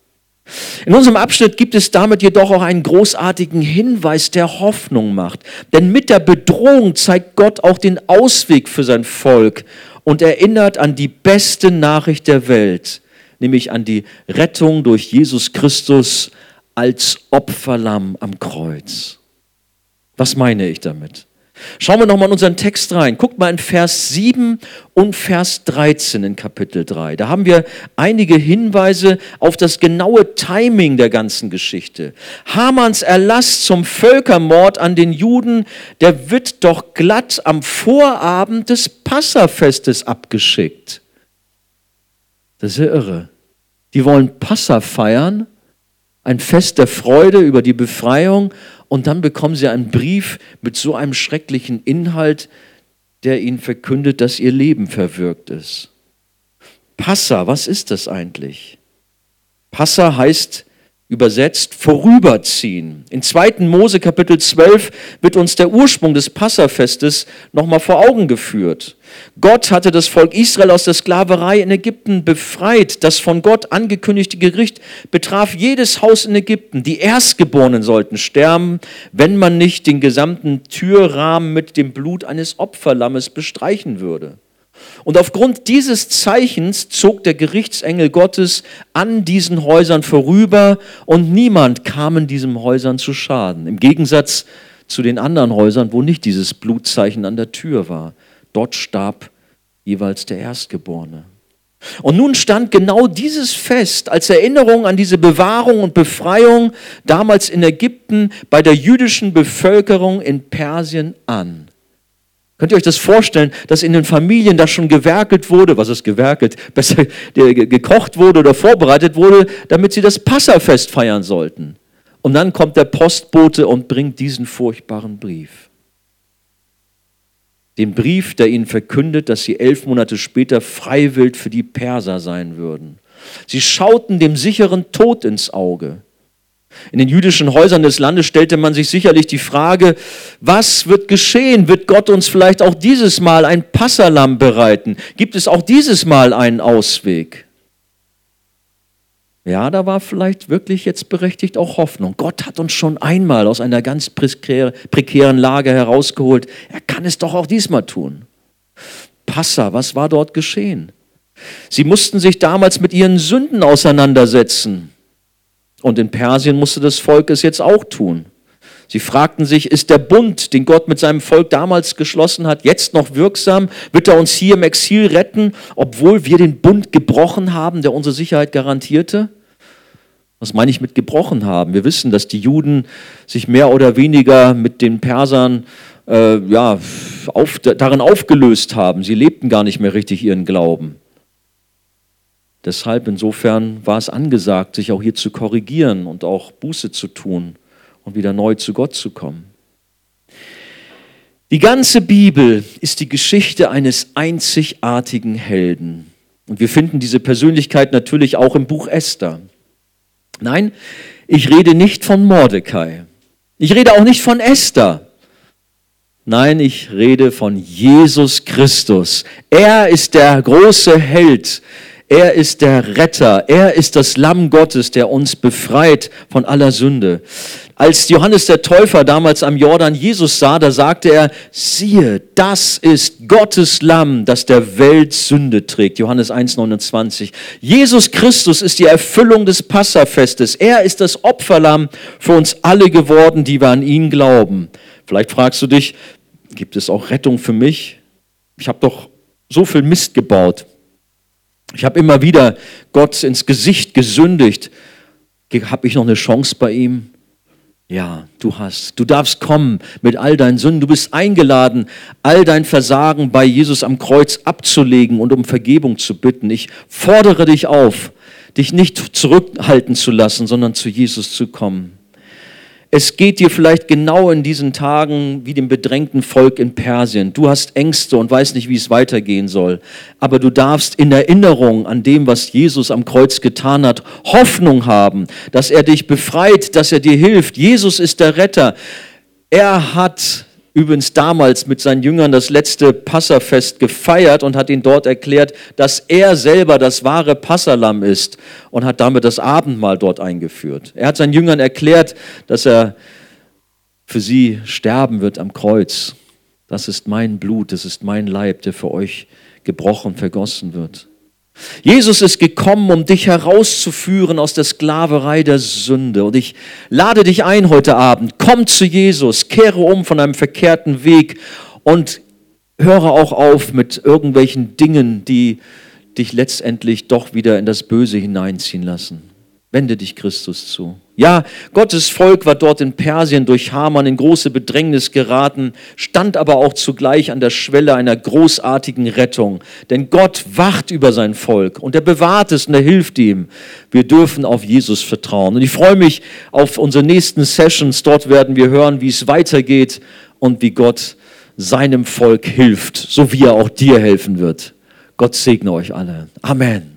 In unserem Abschnitt gibt es damit jedoch auch einen großartigen Hinweis, der Hoffnung macht. Denn mit der Bedrohung zeigt Gott auch den Ausweg für sein Volk und erinnert an die beste Nachricht der Welt, nämlich an die Rettung durch Jesus Christus als Opferlamm am Kreuz. Was meine ich damit? Schauen wir nochmal in unseren Text rein. Guckt mal in Vers 7 und Vers 13 in Kapitel 3. Da haben wir einige Hinweise auf das genaue Timing der ganzen Geschichte. Hamanns Erlass zum Völkermord an den Juden, der wird doch glatt am Vorabend des Passafestes abgeschickt. Das ist ja irre. Die wollen Passa feiern, ein Fest der Freude über die Befreiung und dann bekommen sie einen Brief mit so einem schrecklichen Inhalt, der ihnen verkündet, dass ihr Leben verwirkt ist. Passa, was ist das eigentlich? Passa heißt übersetzt vorüberziehen. In 2. Mose Kapitel 12 wird uns der Ursprung des Passafestes nochmal vor Augen geführt. Gott hatte das Volk Israel aus der Sklaverei in Ägypten befreit. Das von Gott angekündigte Gericht betraf jedes Haus in Ägypten. Die Erstgeborenen sollten sterben, wenn man nicht den gesamten Türrahmen mit dem Blut eines Opferlammes bestreichen würde. Und aufgrund dieses Zeichens zog der Gerichtsengel Gottes an diesen Häusern vorüber und niemand kam in diesen Häusern zu Schaden. Im Gegensatz zu den anderen Häusern, wo nicht dieses Blutzeichen an der Tür war. Dort starb jeweils der Erstgeborene. Und nun stand genau dieses Fest als Erinnerung an diese Bewahrung und Befreiung damals in Ägypten bei der jüdischen Bevölkerung in Persien an. Könnt ihr euch das vorstellen, dass in den Familien da schon gewerkelt wurde, was ist gewerkelt, *laughs* besser gekocht wurde oder vorbereitet wurde, damit sie das Passafest feiern sollten? Und dann kommt der Postbote und bringt diesen furchtbaren Brief. Den Brief, der ihnen verkündet, dass sie elf Monate später freiwillig für die Perser sein würden. Sie schauten dem sicheren Tod ins Auge. In den jüdischen Häusern des Landes stellte man sich sicherlich die Frage, was wird geschehen? Wird Gott uns vielleicht auch dieses Mal ein Passalam bereiten? Gibt es auch dieses Mal einen Ausweg? Ja, da war vielleicht wirklich jetzt berechtigt auch Hoffnung. Gott hat uns schon einmal aus einer ganz prekären Lage herausgeholt. Er kann es doch auch diesmal tun. Passa, was war dort geschehen? Sie mussten sich damals mit ihren Sünden auseinandersetzen. Und in Persien musste das Volk es jetzt auch tun. Sie fragten sich, ist der Bund, den Gott mit seinem Volk damals geschlossen hat, jetzt noch wirksam? Wird er uns hier im Exil retten, obwohl wir den Bund gebrochen haben, der unsere Sicherheit garantierte? Was meine ich mit gebrochen haben? Wir wissen, dass die Juden sich mehr oder weniger mit den Persern äh, ja, auf, darin aufgelöst haben. Sie lebten gar nicht mehr richtig ihren Glauben. Deshalb insofern war es angesagt, sich auch hier zu korrigieren und auch Buße zu tun und wieder neu zu Gott zu kommen. Die ganze Bibel ist die Geschichte eines einzigartigen Helden. Und wir finden diese Persönlichkeit natürlich auch im Buch Esther. Nein, ich rede nicht von Mordecai. Ich rede auch nicht von Esther. Nein, ich rede von Jesus Christus. Er ist der große Held, er ist der Retter. Er ist das Lamm Gottes, der uns befreit von aller Sünde. Als Johannes der Täufer damals am Jordan Jesus sah, da sagte er, siehe, das ist Gottes Lamm, das der Welt Sünde trägt. Johannes 1,29. Jesus Christus ist die Erfüllung des Passafestes. Er ist das Opferlamm für uns alle geworden, die wir an ihn glauben. Vielleicht fragst du dich, gibt es auch Rettung für mich? Ich habe doch so viel Mist gebaut. Ich habe immer wieder Gott ins Gesicht gesündigt. Habe ich noch eine Chance bei ihm? Ja, du hast. Du darfst kommen mit all deinen Sünden. Du bist eingeladen, all dein Versagen bei Jesus am Kreuz abzulegen und um Vergebung zu bitten. Ich fordere dich auf, dich nicht zurückhalten zu lassen, sondern zu Jesus zu kommen. Es geht dir vielleicht genau in diesen Tagen wie dem bedrängten Volk in Persien. Du hast Ängste und weißt nicht, wie es weitergehen soll. Aber du darfst in Erinnerung an dem, was Jesus am Kreuz getan hat, Hoffnung haben, dass er dich befreit, dass er dir hilft. Jesus ist der Retter. Er hat übrigens damals mit seinen Jüngern das letzte Passafest gefeiert und hat ihnen dort erklärt, dass er selber das wahre Passalam ist und hat damit das Abendmahl dort eingeführt. Er hat seinen Jüngern erklärt, dass er für sie sterben wird am Kreuz. Das ist mein Blut, das ist mein Leib, der für euch gebrochen, vergossen wird. Jesus ist gekommen, um dich herauszuführen aus der Sklaverei der Sünde. Und ich lade dich ein heute Abend. Komm zu Jesus, kehre um von einem verkehrten Weg und höre auch auf mit irgendwelchen Dingen, die dich letztendlich doch wieder in das Böse hineinziehen lassen. Wende dich Christus zu. Ja, Gottes Volk war dort in Persien durch Haman in große Bedrängnis geraten, stand aber auch zugleich an der Schwelle einer großartigen Rettung. Denn Gott wacht über sein Volk und er bewahrt es und er hilft ihm. Wir dürfen auf Jesus vertrauen. Und ich freue mich auf unsere nächsten Sessions. Dort werden wir hören, wie es weitergeht und wie Gott seinem Volk hilft, so wie er auch dir helfen wird. Gott segne euch alle. Amen.